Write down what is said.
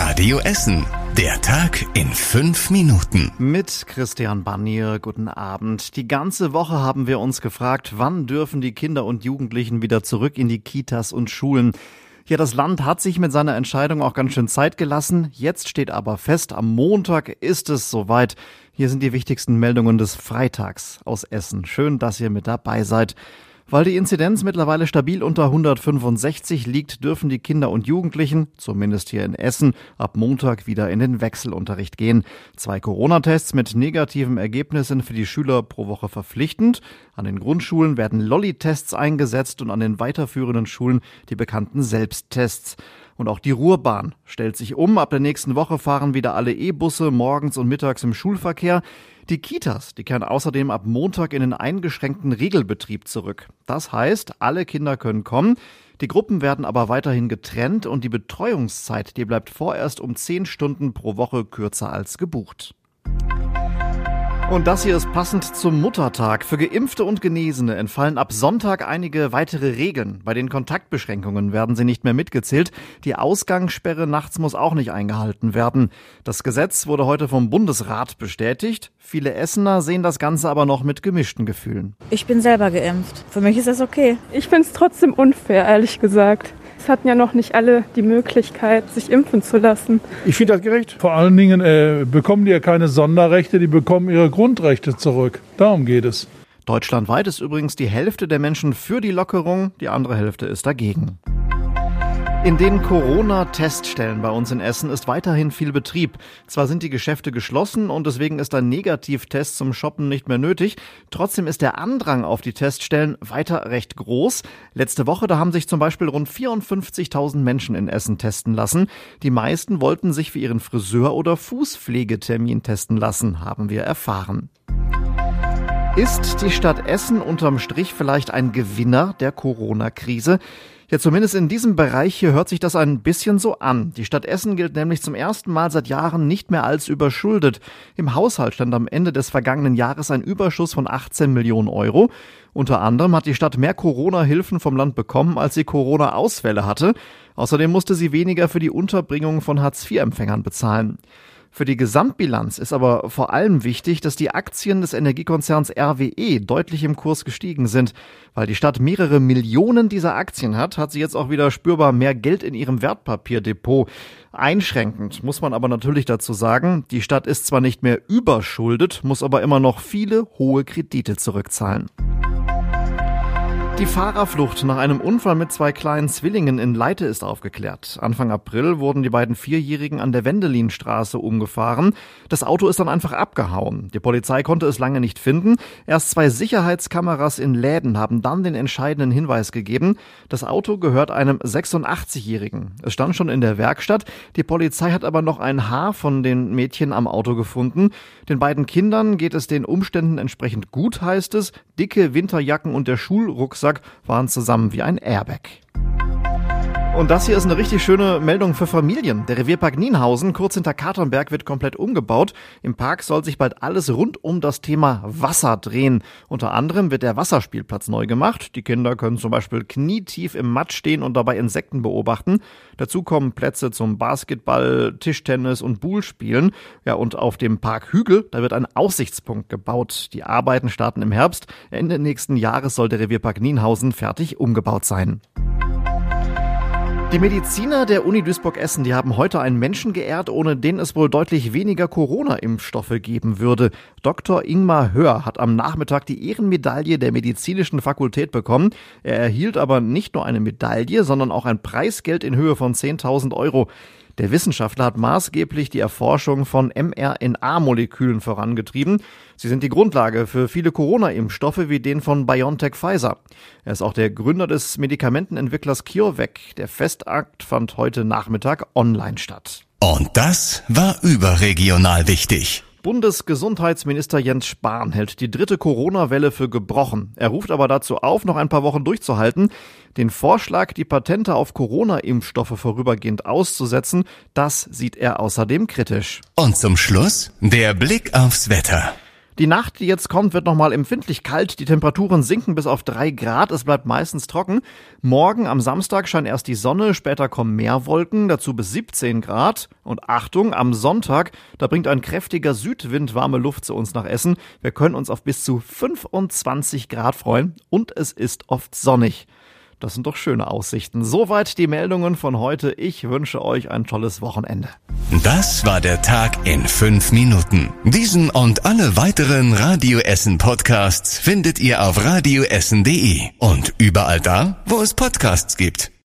Radio Essen. Der Tag in fünf Minuten. Mit Christian Banier, guten Abend. Die ganze Woche haben wir uns gefragt, wann dürfen die Kinder und Jugendlichen wieder zurück in die Kitas und Schulen. Ja, das Land hat sich mit seiner Entscheidung auch ganz schön Zeit gelassen. Jetzt steht aber fest, am Montag ist es soweit. Hier sind die wichtigsten Meldungen des Freitags aus Essen. Schön, dass ihr mit dabei seid. Weil die Inzidenz mittlerweile stabil unter 165 liegt, dürfen die Kinder und Jugendlichen, zumindest hier in Essen, ab Montag wieder in den Wechselunterricht gehen. Zwei Corona-Tests mit negativen Ergebnissen für die Schüler pro Woche verpflichtend. An den Grundschulen werden Lolli-Tests eingesetzt und an den weiterführenden Schulen die bekannten Selbsttests. Und auch die Ruhrbahn stellt sich um. Ab der nächsten Woche fahren wieder alle E-Busse morgens und mittags im Schulverkehr. Die Kitas, die kehren außerdem ab Montag in den eingeschränkten Regelbetrieb zurück. Das heißt, alle Kinder können kommen. Die Gruppen werden aber weiterhin getrennt und die Betreuungszeit, die bleibt vorerst um zehn Stunden pro Woche kürzer als gebucht. Und das hier ist passend zum Muttertag. Für Geimpfte und Genesene entfallen ab Sonntag einige weitere Regeln. Bei den Kontaktbeschränkungen werden sie nicht mehr mitgezählt. Die Ausgangssperre nachts muss auch nicht eingehalten werden. Das Gesetz wurde heute vom Bundesrat bestätigt. Viele Essener sehen das Ganze aber noch mit gemischten Gefühlen. Ich bin selber geimpft. Für mich ist das okay. Ich finde es trotzdem unfair, ehrlich gesagt. Es hatten ja noch nicht alle die Möglichkeit, sich impfen zu lassen. Ich finde das gerecht. Vor allen Dingen äh, bekommen die ja keine Sonderrechte, die bekommen ihre Grundrechte zurück. Darum geht es. Deutschlandweit ist übrigens die Hälfte der Menschen für die Lockerung, die andere Hälfte ist dagegen. In den Corona-Teststellen bei uns in Essen ist weiterhin viel Betrieb. Zwar sind die Geschäfte geschlossen und deswegen ist ein Negativtest zum Shoppen nicht mehr nötig. Trotzdem ist der Andrang auf die Teststellen weiter recht groß. Letzte Woche, da haben sich zum Beispiel rund 54.000 Menschen in Essen testen lassen. Die meisten wollten sich für ihren Friseur- oder Fußpflegetermin testen lassen, haben wir erfahren. Ist die Stadt Essen unterm Strich vielleicht ein Gewinner der Corona-Krise? Ja, zumindest in diesem Bereich hier hört sich das ein bisschen so an. Die Stadt Essen gilt nämlich zum ersten Mal seit Jahren nicht mehr als überschuldet. Im Haushalt stand am Ende des vergangenen Jahres ein Überschuss von 18 Millionen Euro. Unter anderem hat die Stadt mehr Corona-Hilfen vom Land bekommen, als sie Corona-Ausfälle hatte. Außerdem musste sie weniger für die Unterbringung von Hartz-IV-Empfängern bezahlen. Für die Gesamtbilanz ist aber vor allem wichtig, dass die Aktien des Energiekonzerns RWE deutlich im Kurs gestiegen sind. Weil die Stadt mehrere Millionen dieser Aktien hat, hat sie jetzt auch wieder spürbar mehr Geld in ihrem Wertpapierdepot. Einschränkend muss man aber natürlich dazu sagen, die Stadt ist zwar nicht mehr überschuldet, muss aber immer noch viele hohe Kredite zurückzahlen. Die Fahrerflucht nach einem Unfall mit zwei kleinen Zwillingen in Leite ist aufgeklärt. Anfang April wurden die beiden Vierjährigen an der Wendelinstraße umgefahren. Das Auto ist dann einfach abgehauen. Die Polizei konnte es lange nicht finden. Erst zwei Sicherheitskameras in Läden haben dann den entscheidenden Hinweis gegeben. Das Auto gehört einem 86-Jährigen. Es stand schon in der Werkstatt. Die Polizei hat aber noch ein Haar von den Mädchen am Auto gefunden. Den beiden Kindern geht es den Umständen entsprechend gut, heißt es. Dicke Winterjacken und der Schulrucksack Rucksack waren zusammen wie ein Airbag. Und das hier ist eine richtig schöne Meldung für Familien. Der Revierpark Nienhausen, kurz hinter Katernberg, wird komplett umgebaut. Im Park soll sich bald alles rund um das Thema Wasser drehen. Unter anderem wird der Wasserspielplatz neu gemacht. Die Kinder können zum Beispiel knietief im Matsch stehen und dabei Insekten beobachten. Dazu kommen Plätze zum Basketball, Tischtennis und Bullspielen. Ja, und auf dem Park Hügel, da wird ein Aussichtspunkt gebaut. Die Arbeiten starten im Herbst. Ende nächsten Jahres soll der Revierpark Nienhausen fertig umgebaut sein. Die Mediziner der Uni Duisburg-Essen, die haben heute einen Menschen geehrt, ohne den es wohl deutlich weniger Corona-Impfstoffe geben würde. Dr. Ingmar Hör hat am Nachmittag die Ehrenmedaille der medizinischen Fakultät bekommen. Er erhielt aber nicht nur eine Medaille, sondern auch ein Preisgeld in Höhe von 10.000 Euro. Der Wissenschaftler hat maßgeblich die Erforschung von mRNA-Molekülen vorangetrieben. Sie sind die Grundlage für viele Corona-Impfstoffe wie den von BioNTech Pfizer. Er ist auch der Gründer des Medikamentenentwicklers CureVac. Der Festakt fand heute Nachmittag online statt. Und das war überregional wichtig. Bundesgesundheitsminister Jens Spahn hält die dritte Corona-Welle für gebrochen. Er ruft aber dazu auf, noch ein paar Wochen durchzuhalten. Den Vorschlag, die Patente auf Corona-Impfstoffe vorübergehend auszusetzen, das sieht er außerdem kritisch. Und zum Schluss der Blick aufs Wetter. Die Nacht, die jetzt kommt, wird nochmal empfindlich kalt. Die Temperaturen sinken bis auf drei Grad. Es bleibt meistens trocken. Morgen am Samstag scheint erst die Sonne, später kommen mehr Wolken, dazu bis 17 Grad. Und Achtung, am Sonntag, da bringt ein kräftiger Südwind warme Luft zu uns nach Essen. Wir können uns auf bis zu 25 Grad freuen und es ist oft sonnig. Das sind doch schöne Aussichten. Soweit die Meldungen von heute. Ich wünsche euch ein tolles Wochenende. Das war der Tag in fünf Minuten. Diesen und alle weiteren Radio Essen Podcasts findet ihr auf radioessen.de und überall da, wo es Podcasts gibt.